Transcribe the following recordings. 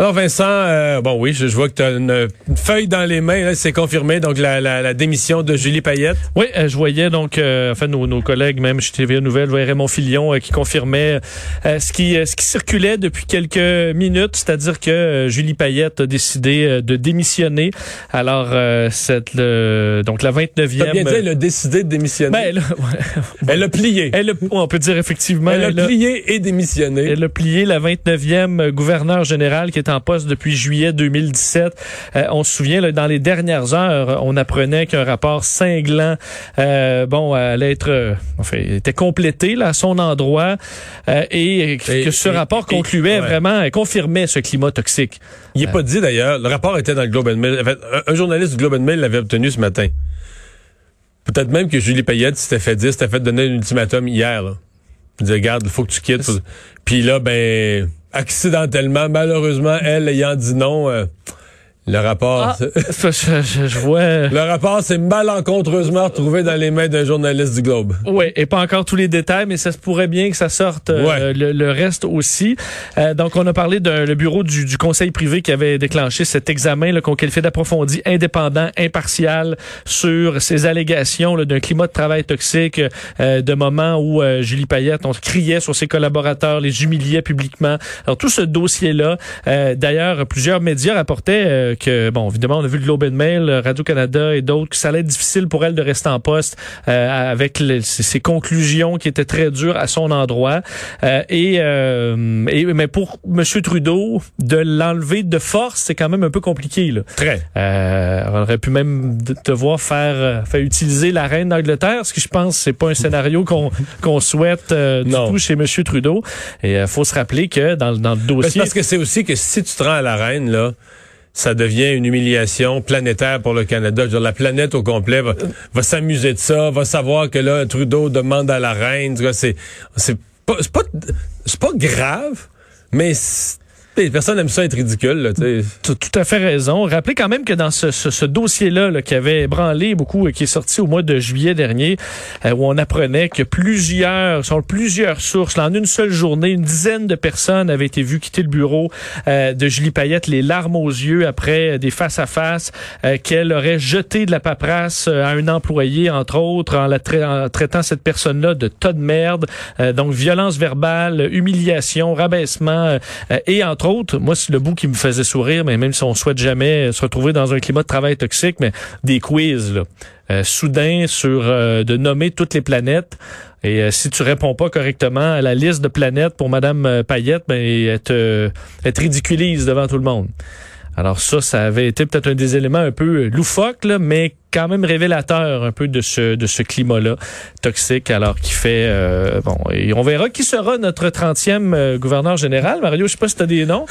Alors Vincent, euh, bon oui, je, je vois que tu as une, une feuille dans les mains, c'est confirmé, donc la, la, la démission de Julie Payette. Oui, euh, je voyais donc, euh, enfin nos, nos collègues, même chez TVA Nouvelle, je voyais Raymond Filion euh, qui confirmait ce qui ce qui circulait depuis quelques minutes, c'est-à-dire que Julie Payette a décidé de démissionner. Alors euh, cette le, donc la 29e. T'as bien dit, elle a décidé de démissionner. ben, elle, a- elle a plié. Elle a- on peut dire effectivement. Elle a elle a- plié et démissionné. Elle a plié la 29e gouverneur général qui est en poste depuis juillet 2017. Euh, on se souvient, là, dans les dernières heures, on apprenait qu'un rapport cinglant, euh, bon, allait être, euh, enfin, était complété là, à son endroit euh, et, que ce et- rapport et- concluait ouais. vraiment, confirmait ce climat toxique. Il n'est pas dit d'ailleurs, le rapport était dans le Globe and Mail. En fait, un, un journaliste du Globe and Mail l'avait obtenu ce matin. Peut-être même que Julie Payette s'était fait dire, s'était fait donner un ultimatum hier. Là. Il disait, regarde, il faut que tu quittes. Puis là, ben, accidentellement, malheureusement, elle ayant dit non, euh, le rapport... Ah, je, je- je vois. Le rapport s'est malencontreusement retrouvé dans les mains d'un journaliste du Globe. Oui, et pas encore tous les détails, mais ça se pourrait bien que ça sorte euh, Ouais. le, le reste aussi. Euh, donc, on a parlé d'un le bureau du, du conseil privé qui avait déclenché cet examen qu'on qualifie d'approfondi, indépendant, impartial sur ces allégations d'un climat de travail toxique, euh, de moments où euh, Julie Payette, on criait sur ses collaborateurs, les humiliait publiquement. Alors, tout ce dossier-là, euh, d'ailleurs, plusieurs médias rapportaient euh, que, bon, évidemment, on a vu le Globe and Mail, euh, Radio-Canada et d'autres, que ça allait être difficile pour elle de rester en poste euh, avec le- ses, conclusions qui étaient très dures à son endroit. Euh, et, euh, et mais pour M. Trudeau, de l'enlever de force, c'est quand même un peu compliqué. Là. Très. Euh, on aurait pu même de- devoir faire, faire utiliser la reine d'Angleterre, ce que je pense c'est pas un scénario qu'on qu'on souhaite euh, du tout chez M. Trudeau. Et il faut se rappeler que dans, dans le Mais dossier... parce que c'est aussi que si tu te rends à la reine, là, ça devient une humiliation planétaire pour le Canada. Dire, la planète au complet va, s'amuser de ça, va savoir que là, Trudeau demande à la reine. C'est, pas, pas, pas grave, mais personne n'aime ça être ridicule, tu sais. Tout, tout à fait raison. Rappelez quand même que dans ce, ce, ce dossier-là là, qui avait ébranlé beaucoup et qui est sorti au mois de juillet dernier, euh, où on apprenait que plusieurs, sur plusieurs sources, là, en une seule journée, une dizaine de personnes avaient été vues quitter le bureau euh, de Julie Payette, les larmes aux yeux après euh, des face-à-face euh, qu'elle aurait jeté de la paperasse euh, à un employé, entre autres, en, la en traitant cette personne-là de tas de merde. Euh, donc, violence verbale, humiliation, rabaissement euh, euh, et entre autres, moi, c'est le bout qui me faisait sourire, mais même si on souhaite jamais se retrouver dans un climat de travail toxique, mais des quiz, là. Euh, soudain sur euh, de nommer toutes les planètes. Et euh, si tu réponds pas correctement à la liste de planètes pour Madame euh, Payette, ben, elle te, ridiculise devant tout le monde. Alors ça, ça avait été peut-être un des éléments un peu loufoques, là, mais quand même révélateur un peu de ce de ce climat-là toxique, alors qui fait euh, bon. Et on verra qui sera notre 30e euh, gouverneur général. Mario, je sais pas si tu as des noms.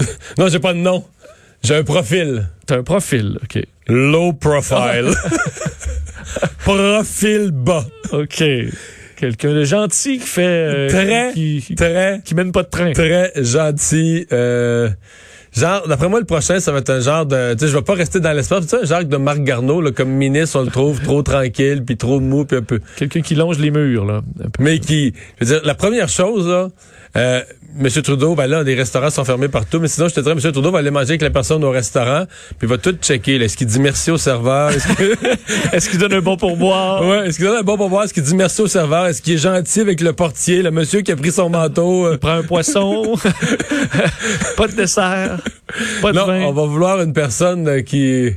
Non, j'ai pas de nom. J'ai un profil. T'as un profil, ok. Low profile. profil bas. Ok. Quelqu'un de gentil qui fait euh, Très, qui, très, qui mène pas de train. très gentil. Euh, genre, d'après moi, le prochain, ça va être un genre de... Tu sais, je vais pas rester dans l'espace. Tu sais, un genre de Marc Garneau, là, comme ministre, on le trouve trop tranquille, puis trop mou, puis un peu... Quelqu'un qui longe les murs là. Mais qui... Je veux dire, la première chose, là... Euh, M. Trudeau, ben là, les restaurants sont fermés partout, mais sinon, je te dirais, M. Trudeau va aller manger avec la personne au restaurant, puis il va tout checker. Est-ce qu'il dit merci au serveur? Est-ce qu'il donne un bon pourboire? Ouais, est-ce qu'il donne un bon pourboire? Est-ce qu'il dit merci au serveur? Est-ce qu'il est gentil avec le portier, le monsieur qui a pris son manteau? Il prend un poisson. pas de dessert. Pas de Non, vin. on va vouloir une personne euh, qui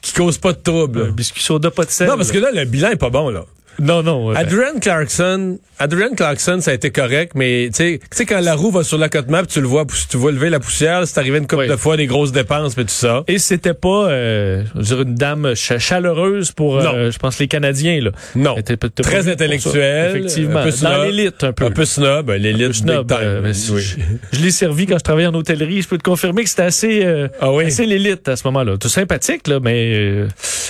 qui cause pas de trouble. Un biscuit soda, pas de sel. Non, parce que là, le bilan est pas bon, là. Non, non. Adrian Clarkson, Adrian Clarkson, ça a été correct, mais tu sais, quand la roue va sur la côte map, tu le vois, tu vois lever la poussière, c'est arrivé une couple de fois, des grosses dépenses, mais tout ça. Et c'était pas, euh, je une dame chaleureuse pour, euh, je pense, les Canadiens, là. Non. Très intellectuelle. Effectivement. Dans l'élite, un peu. Un peu snob, l'élite snob. Euh, je, l'ai servi quand je travaillais en hôtellerie. Je peux te confirmer que c'était assez, euh, ah oui? assez l'élite à ce moment-là. Tout sympathique, là, mais...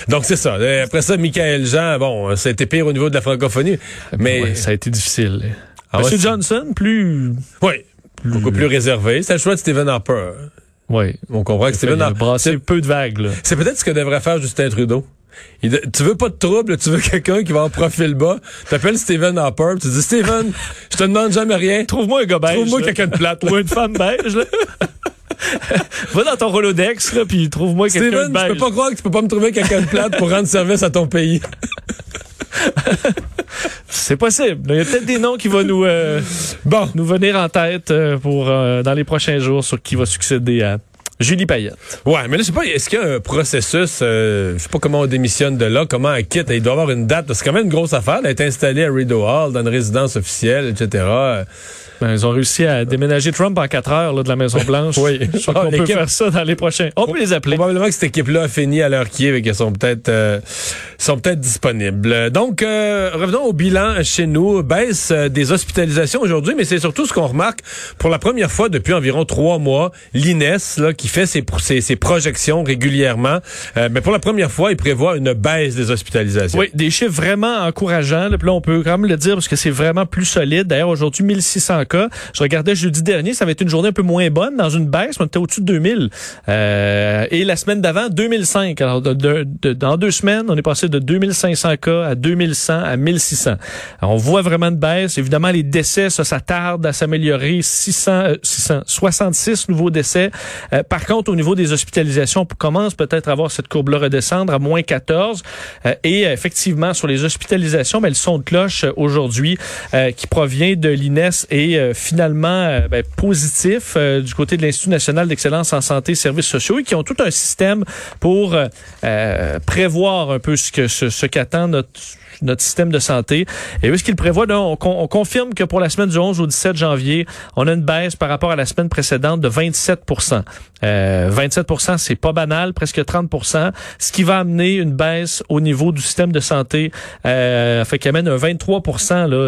Donc, c'est ça. Après ça, Michael Jean, bon, ça a été pire au niveau de la francophonie, mais... ça a été difficile. Ah Monsieur Johnson, plus... Oui, beaucoup plus réservé. C'est le choix de Stephen Harper. Oui. On comprend que Stephen Harper... C'est peu de vagues, C'est peut-être ce que devrait faire Justin Trudeau. tu veux pas de trouble, tu veux quelqu'un qui va en profil bas. T'appelles Stephen Harper, tu dis Stephen, je te demande jamais rien. Trouve-moi un gars beige. Trouve-moi quelqu'un de plate. Ou une femme beige. Là. Va dans ton Rolodex, là, puis trouve-moi quelqu'un de beige. je peux pas croire que tu peux pas me trouver quelqu'un de plate pour rendre service à ton pays. C'est possible. Il y a peut-être des noms qui vont nous, euh, bon. nous venir en tête euh, pour euh, dans les prochains jours sur qui va succéder à Julie Payette. Ouais, mais là, je sais pas, est-ce qu'il y a un processus, je sais pas comment on démissionne de là, comment elle quitte, il doit y avoir une date, c'est quand même une grosse affaire d'être installée à Rideau Hall, dans une résidence officielle, etc. Ben, ils ont réussi à déménager Trump en quatre heures là, de la Maison-Blanche. oui. Je crois qu'on peut faire ça dans les prochains. On peut les appeler. Probablement que cette équipe-là a fini à l'heure qui est et qu'elles sont peut-être euh, sont peut-être disponibles. Donc, euh, revenons au bilan chez nous. Baisse euh, des hospitalisations aujourd'hui, mais c'est surtout ce qu'on remarque pour la première fois depuis environ trois mois. L'INES, là, qui fait ses, projections régulièrement, mais pour la première fois, il prévoit une baisse des hospitalisations. Oui, des chiffres vraiment encourageants. Là, on peut quand même le dire parce que c'est vraiment plus solide. D'ailleurs, aujourd'hui, 1600 je regardais jeudi dernier, ça avait été une journée un peu moins bonne, dans une baisse, on était au-dessus de 2000. Euh, et la semaine d'avant, 2005. Alors, dans deux semaines, on est passé de 2500 cas à 2100 à 1600. on voit vraiment une baisse. Évidemment, les décès, ça, ça tarde à s'améliorer. 600, 600, 66 nouveaux décès. Euh, contre, au niveau des hospitalisations, on commence peut-être à voir cette courbe-là redescendre à moins 14. Euh, et effectivement, sur les hospitalisations, ben, le son de cloche aujourd'hui qui provient de l'INES euh, finalement euh, ben, positif euh, du côté de l'Institut national d'excellence en santé et services sociaux et qui ont tout un système pour prévoir un peu ce que ce, qu'attend notre notre système de santé. Et ce qu'il prévoit, on, on, confirme que pour la semaine du 11 au 17 janvier, on a une baisse par rapport à la semaine précédente de 27 euh, 27 c'est pas banal, presque 30 ce qui va amener une baisse au niveau du système de santé, euh, fait qu'il amène un 23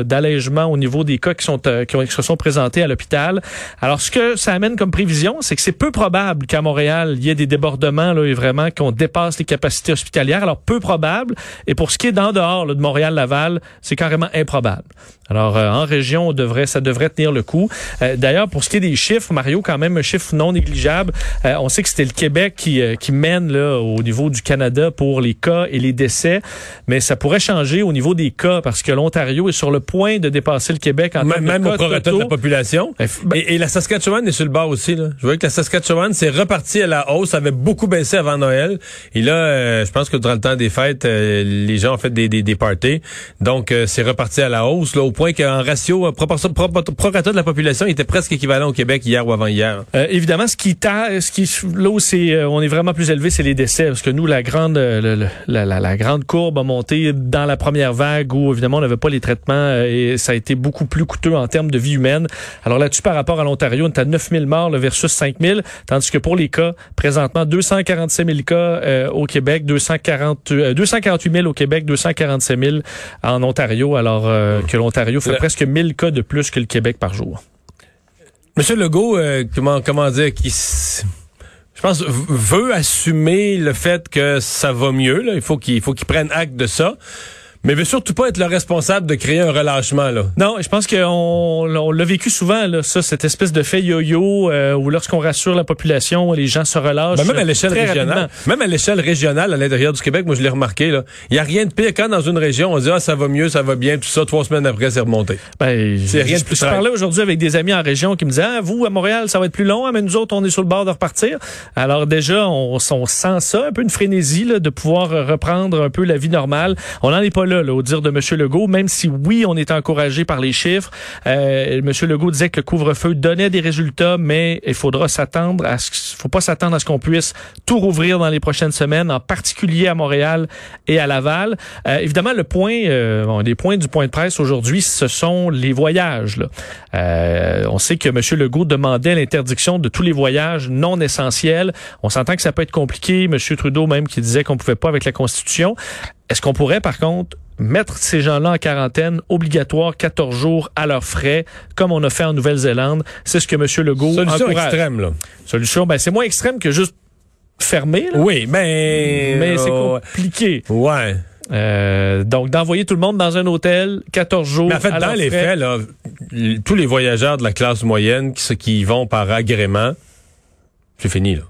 d'allègement au niveau des cas qui sont euh, qui, se sont présentés à l'hôpital. Alors ce que ça amène comme prévision, c'est que c'est peu probable qu'à Montréal, il y ait des débordements là et vraiment qu'on dépasse les capacités hospitalières. Alors peu probable et pour ce qui est d'en dehors de Montréal-Laval, c'est carrément improbable. Alors, euh, en région, on devrait, ça devrait tenir le coup. Euh, d'ailleurs, pour ce qui est des chiffres, Mario, quand même un chiffre non négligeable. Euh, on sait que c'était le Québec qui, qui mène là, au niveau du Canada pour les cas et les décès, mais ça pourrait changer au niveau des cas parce que l'Ontario est sur le point de dépasser le Québec en même, même au prorata de la population. Ben, et, la Saskatchewan est sur le bas aussi. Là. Je vois que la Saskatchewan s'est repartie à la hausse, avait beaucoup baissé avant Noël. Et là, je pense que durant le temps des fêtes, les gens ont fait des, des, des parties. Donc, c'est reparti à la hausse. Là, point qu'en ratio, proportion, de la population était presque équivalent au Québec hier ou avant-hier. Euh, évidemment, ce qui, t'a, ce qui là où c'est, euh, on est vraiment plus élevé, c'est les décès, parce que nous, la grande, euh, la, la, grande courbe a monté dans la première vague où évidemment on n'avait pas les traitements et ça a été beaucoup plus coûteux en termes de vie humaine. Alors là-dessus, par rapport à l'Ontario, on est à 9000 morts versus 5000, tandis que pour les cas, présentement, 247 000 cas au Québec, 240, 248 000 au Québec, 247 000 en Ontario, alors que l'Ontario il fait presque 1000 cas de plus que le Québec par jour. Monsieur Legault, euh, comment, comment dire, qui, je pense, veut assumer le fait que ça va mieux. Là. Il faut qu'il faut qu'il prenne acte de ça mais veut surtout pas être le responsable de créer un relâchement là. Non, je pense qu'on on, l'a vécu souvent là, ça, cette espèce de fait yo-yo euh, où lorsqu'on rassure la population, les gens se relâchent. Ben, même à l'échelle régionale, même à l'échelle régionale à l'intérieur du Québec, moi je l'ai remarqué là, il y a rien de pire quand dans une région on dit ah ça va mieux, ça va bien, tout ça, trois semaines après c'est remonté. Ben, c'est rien de plus. Je parlais aujourd'hui avec des amis en région qui me disaient ah, vous à Montréal ça va être plus long, hein, mais nous autres on est sur le bord de repartir. Alors déjà on, on sent ça, un peu une frénésie là, de pouvoir reprendre un peu la vie normale. On n'en est pas là au dire de M. Legault, même si oui, on est encouragé par les chiffres. Euh, M. Legault disait que le couvre-feu donnait des résultats, mais il faudra s'attendre à ce faut pas s'attendre à ce qu'on puisse tout rouvrir dans les prochaines semaines, en particulier à Montréal et à Laval. Euh, évidemment, le point, euh, bon, les points du point de presse aujourd'hui, ce sont les voyages. Euh, on sait que M. Legault demandait l'interdiction de tous les voyages non essentiels. On s'entend que ça peut être compliqué. M. Trudeau même qui disait qu'on pouvait pas avec la Constitution. Est-ce qu'on pourrait, par contre, mettre ces gens-là en quarantaine obligatoire 14 jours à leurs frais, comme on a fait en Nouvelle-Zélande? C'est ce que M. Legault Solution encourage. extrême, là. Solution, ben c'est moins extrême que juste fermer. Là. Oui, mais... Mais c'est euh, compliqué. Ouais. Euh, donc, d'envoyer tout le monde dans un hôtel 14 jours. Mais en fait, à dans leurs les frais. faits, là, tous les voyageurs de la classe moyenne qui, qui y vont par agrément, c'est fini, là.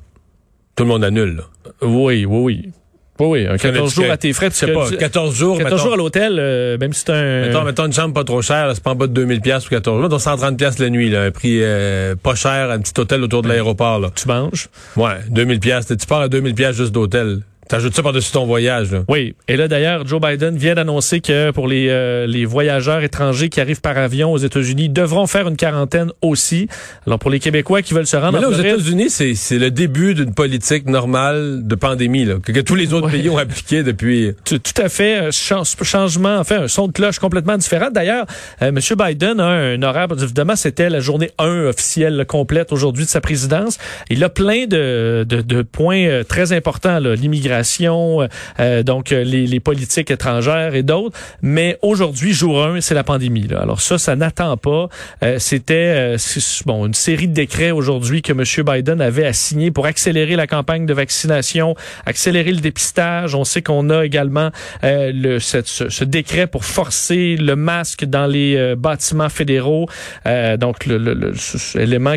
Tout le monde annule, là. Oui, oui, oui. Oui, oui, un 14 jours à tes frais. Je sais pas, 14 jours, 14 mettons, jours à l'hôtel, euh, même si c'est un... mettons, mettons une chambre pas trop chère, c'est pas en bas de 2000 pièces ou 14 jours, donc 130 pièces la nuit, là, un prix euh, pas cher, un petit hôtel autour de l'aéroport, là. Tu manges. Ouais, 2000 pièces, tu pars à 2000 pièces juste d'hôtel. T'ajoutes ça par-dessus ton voyage, là. Oui. Et là, d'ailleurs, Joe Biden vient d'annoncer que pour les, euh, les voyageurs étrangers qui arrivent par avion aux États-Unis, devront faire une quarantaine aussi. Alors, pour les Québécois qui veulent se rendre Mais là, en aux États-Unis, c'est c'est le début d'une politique normale de pandémie, là, que, que tous les autres Ouais. pays ont appliqué depuis. Tout, tout à fait. Un chan- changement, enfin, un son de cloche complètement différent. D'ailleurs, euh, M. Biden a un horaire, évidemment, c'était la journée 1 officielle là, complète aujourd'hui de sa présidence. Il a plein de, de, de points euh, très importants, là, l'immigration, euh, donc euh, les, les politiques étrangères et d'autres. Mais aujourd'hui, jour 1, c'est la pandémie. Là. Alors ça, ça n'attend pas. Euh, c'était euh, bon une série de décrets aujourd'hui que M. Biden avait à signer pour accélérer la campagne de vaccination, accélérer le dépistage. On sait qu'on a également euh, le, cette- ce, ce décret pour forcer le masque dans les euh, bâtiments fédéraux. Euh, donc, le, le- le-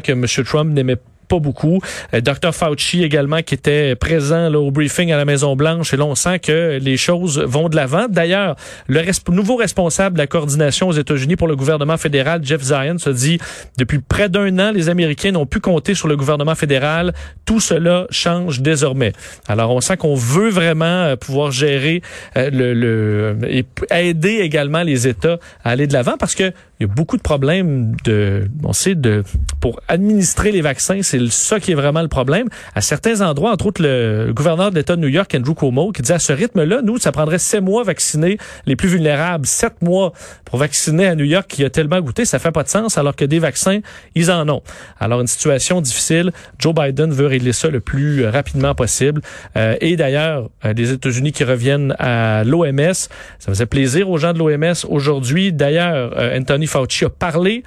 que M. Trump n'aimait pas beaucoup. Euh, Dr Fauci également qui était présent au briefing à la Maison Blanche et là on sent que les choses vont de l'avant. D'ailleurs, le nouveau responsable de la coordination aux États-Unis pour le gouvernement fédéral, Jeff Zion, se dit depuis près d'un an, les Américains n'ont pu compter sur le gouvernement fédéral. Tout cela change désormais. Alors on sent qu'on veut vraiment euh, pouvoir gérer euh, le, et aider également les États à aller de l'avant parce que il y a beaucoup de problèmes de on sait de pour administrer les vaccins, c'est ça qui est vraiment le problème. À certains endroits, entre autres le gouverneur de l'État de New York, Andrew Cuomo, qui dit à ce rythme-là, nous, ça prendrait sept mois vacciner les plus vulnérables, sept mois pour vacciner à New York qui a tellement goûté, ça fait pas de sens alors que des vaccins, ils en ont. Alors une situation difficile. Joe Biden veut régler ça le plus euh, rapidement possible. Euh, et d'ailleurs, euh, les États-Unis qui reviennent à l'OMS, ça faisait plaisir aux gens de l'OMS aujourd'hui. D'ailleurs, euh, Anthony Fauci a parlé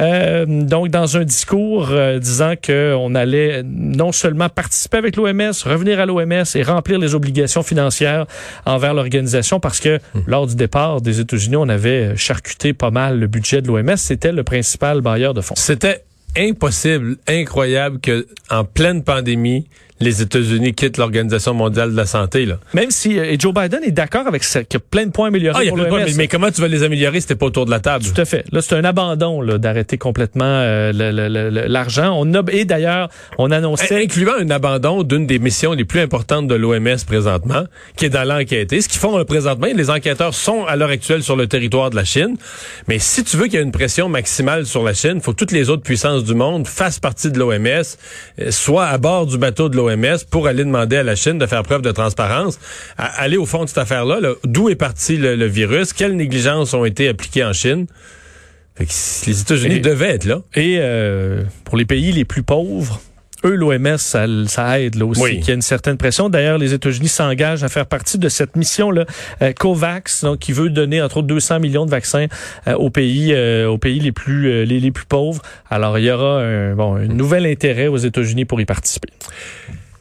euh, donc dans un discours euh, disant que on allait non seulement participer avec l'OMS, revenir à l'OMS et remplir les obligations financières envers l'organisation parce que lors du départ des États-Unis, on avait charcuté pas mal le budget de l'OMS, c'était le principal bailleur de fonds. C'était impossible, incroyable que en pleine pandémie, les États-Unis quittent l'Organisation mondiale de la santé. Là. Même si euh, et Joe Biden est d'accord avec ça, qu'il y a plein de points améliorés Ah, il y a pour plein de l'OMS. points, mais, mais comment tu vas les améliorer si t'es pas autour de la table? Tout à fait. Là, c'est un abandon d'arrêter complètement euh, l'argent. On a et d'ailleurs, on annonçait Incluant un abandon d'une des missions les plus importantes de l'OMS présentement, qui est dans l'enquêter. Ce qu'ils font là, présentement, les enquêteurs sont à l'heure actuelle sur le territoire de la Chine. Mais si tu veux qu'il y ait une pression maximale sur la Chine, il faut que toutes les autres puissances du monde fassent partie de l'OMS, euh, soit à bord du bateau de l'OMS pour aller demander à la Chine de faire preuve de transparence, à aller au fond de cette affaire-là, là, d'où est parti le, le virus, quelles négligences ont été appliquées en Chine? Fait que si les États-Unis devaient être là. et euh, pour les pays les plus pauvres. Eux, l'OMS, ça, ça aide là aussi, Oui. qu'il y a une certaine pression. D'ailleurs, les États-Unis s'engagent à faire partie de cette mission-là, euh, COVAX, donc qui veut donner entre autres 200 millions de vaccins euh, aux pays, euh, aux pays les plus les, les plus pauvres. Alors, il y aura un, bon, un nouvel intérêt aux États-Unis pour y participer.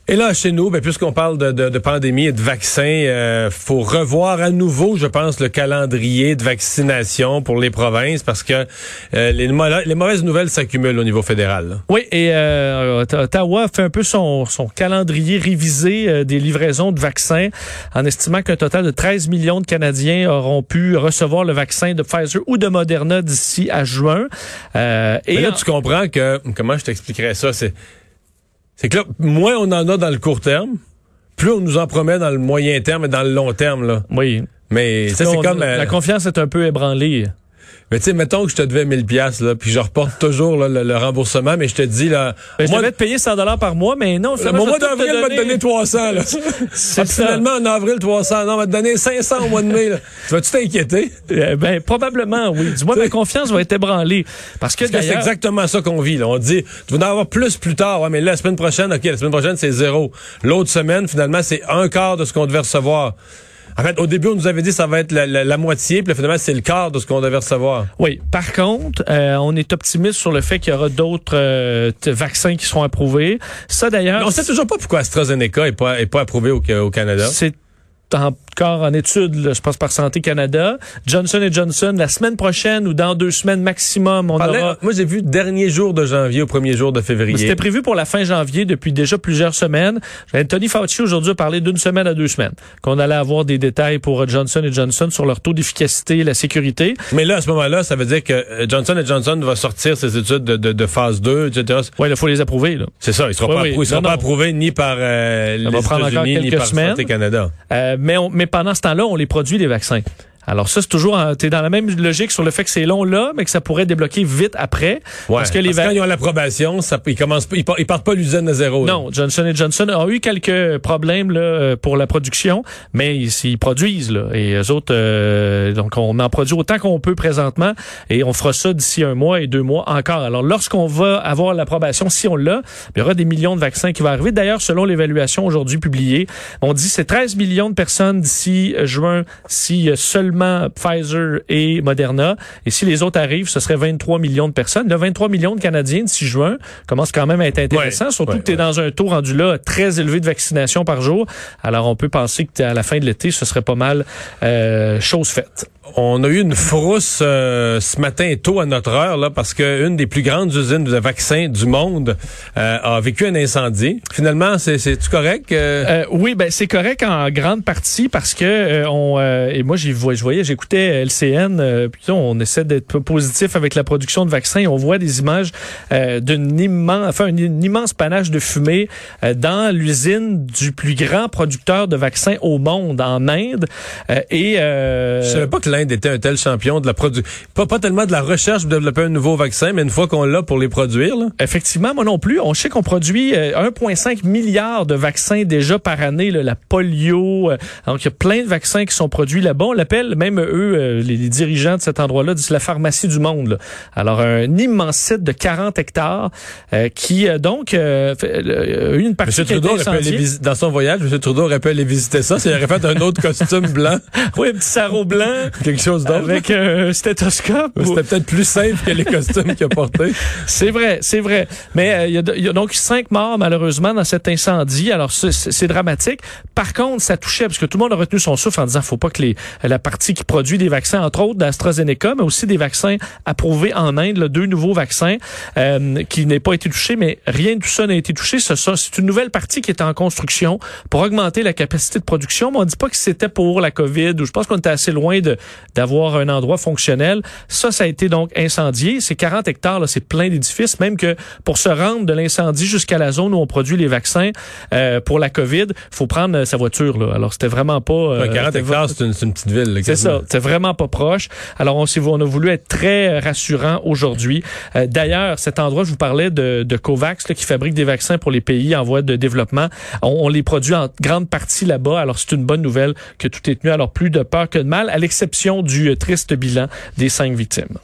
Et là, chez nous, ben, puisqu'on parle de, de- de pandémie et de vaccins, euh, faut revoir à nouveau, je pense, le calendrier de vaccination pour les provinces parce que euh, les, les mauvaises nouvelles s'accumulent au niveau fédéral. là. Oui, et euh, Ot- Ottawa fait un peu son, son calendrier révisé euh, des livraisons de vaccins en estimant qu'un total de 13 millions de Canadiens auront pu recevoir le vaccin de Pfizer ou de Moderna d'ici à juin. Euh, et Mais là, tu comprends que, comment je t'expliquerais ça, c'est, c'est que là, moins on en a dans le court terme, plus on nous en promet dans le moyen terme et dans le long terme. Là. oui, Mais ça, c'est comme... euh, La confiance est un peu ébranlée. Mais tu sais, mettons que je te devais 1000 pièces là, puis je reporte toujours là, le, le remboursement, mais je te dis, là... Ben, je moi, devais te payer 100 dollars par mois, mais non, le finalement, mois je vais tout d'avril va te donner 300, là. Ah, ça. Finalement, en avril, 300. Non, on va te dondonner 500 au mois de mai, là. Tu vas-tu t'inquiéter? Euh, ben, probablement, oui. Du moins, ma confiance va être ébranlée. Parce que Parce que c'est exactement ça qu'on vit. Là. On dit, tu vas en avoir plus plus tard. Ouais, mais là, la semaine prochaine, OK, la semaine prochaine, c'est zéro. L'autre semaine, finalement, c'est un quart de ce qu'on devait recevoir. En fait, au début, on nous avait dit que ça va être la, la- la moitié, puis finalement, c'est le quart de ce qu'on devait recevoir. Oui. Par contre, euh, on est optimiste sur le fait qu'il y aura d'autres euh, vaccins qui seront approuvés. Ça, d'ailleurs, on sait toujours pas pourquoi AstraZeneca est pas, est pas approuvé au, au Canada. c'est encore en étude, là, je pense par Santé Canada. Johnson Johnson, la semaine prochaine ou dans deux semaines maximum, on Parlait- aura... Moi, j'ai vu dernier jour de janvier au premier jour de février. C'était prévu pour la fin janvier depuis déjà plusieurs semaines. Anthony Fauci aujourd'hui a parlé d'une semaine à deux semaines, qu'on allait avoir des détails pour euh, Johnson Johnson sur leur taux d'efficacité, la sécurité. Mais là, à ce moment-là, ça veut dire que euh, Johnson Johnson va sortir ses études de, de, de phase 2, etc. Ouais, il faut les approuver. C'est ça, ils seront Oui, pas, oui. approuvés, ils seront Non, pas non. approuvés ni par euh, les États-Unis ni par semaines. Santé Canada. Euh, mais, on- mais pendant ce temps-là, on les produit, les vaccins. Alors ça, c'est toujours, t'es dans la même logique sur le fait que c'est long là, mais que ça pourrait débloquer vite après. Ouais, parce que les quand vaccins... ils ont l'approbation, ça, ils commencent, ils, par- ils partent pas l'usine à zéro. là. Non, Johnson Johnson a eu quelques problèmes là, euh, pour la production, mais ils, ils produisent là, et eux autres, euh, donc on en produit autant qu'on peut présentement, et on fera ça d'ici un mois et deux mois encore. Alors lorsqu'on va avoir l'approbation, si on l'a, il y aura des millions de vaccins qui vont arriver. D'ailleurs, selon l'évaluation aujourd'hui publiée, on dit c'est 13 millions de personnes d'ici euh, juin si euh, seulement Pfizer et Moderna, et si les autres arrivent, ce serait 23 millions de personnes. Le 23 millions de Canadiens d'ici juin commence quand même à être intéressant, surtout ouais, que tu es ouais. dans un taux rendu là très élevé de vaccination par jour. Alors on peut penser que à la fin de l'été, ce serait pas mal euh, chose faite. On a eu une frousse euh, ce matin tôt à notre heure là parce que une des plus grandes usines de vaccins du monde euh, a vécu un incendie. Finalement, c'est c'est correct euh? Euh, oui, ben c'est correct en grande partie parce que euh, on euh, et moi j'y vois- je voyais, j'écoutais LCN, euh, puis on essaie d'être positif avec la production de vaccins. On voit des images euh, d'une immense, enfin un, immense panache de fumée euh, dans l'usine du plus grand producteur de vaccins au monde en Inde. Euh, et euh, Je savais pas que l'Inde était un tel champion de la production. Pas, pas tellement de la recherche pour développer un nouveau vaccin, mais une fois qu'on l'a pour les produire, là. Effectivement, moi non plus. On sait qu'on produit euh, 1,5 milliard de vaccins déjà par année, là, la polio. euh, donc, il y a plein de vaccins qui sont produits là-bas. On l'appelle, même eux, euh, les, les dirigeants de cet endroit-là, disent la pharmacie du monde. là. Alors, un immense site de 40 hectares euh, qui, euh, donc, euh, euh, une partie M. Trudeau aurait pu aller dans son voyage, M. Trudeau aurait pu aller visiter ça s'il aurait fait un autre costume blanc, Oui, un petit sarrau blanc quelque chose d'autre. avec un stéthoscope. ou- C'était peut-être plus safe que les costumes qu'il a portés. C'est vrai, c'est vrai. Mais il y, il y a donc cinq morts malheureusement dans cet incendie. Alors c'est dramatique. Par contre, ça touchait parce que tout le monde a retenu son souffle en disant faut pas que les, la partie qui produit des vaccins, entre autres d'AstraZeneca, mais aussi des vaccins approuvés en Inde, là, deux nouveaux vaccins euh, qui n'aient pas été touchés, mais rien de tout ça n'a été touché. C'est une nouvelle partie qui est en construction pour augmenter la capacité de production. Mais on dit pas que c'était pour la COVID ou je pense qu'on était assez loin de d'avoir un endroit fonctionnel. Ça, ça a été donc incendié. C'est 40 hectares, là, c'est plein d'édifices. Même que pour se rendre de l'incendie jusqu'à la zone où on produit les vaccins euh, pour la COVID, faut prendre sa voiture. Là. Alors, c'était vraiment pas... euh, Ouais, 40 c'était hectares, c'est une, une petite ville. là, c'est ça, c'est vraiment pas proche. Alors on, s'est- on a voulu être très rassurant aujourd'hui. Euh, D'ailleurs, cet endroit, je vous parlais de, de Covax là, qui fabrique des vaccins pour les pays en voie de développement. On, on les produit en grande partie là-bas. Alors c'est une bonne nouvelle que tout est tenu. Alors plus de peur que de mal, à l'exception du euh, triste bilan des cinq victimes.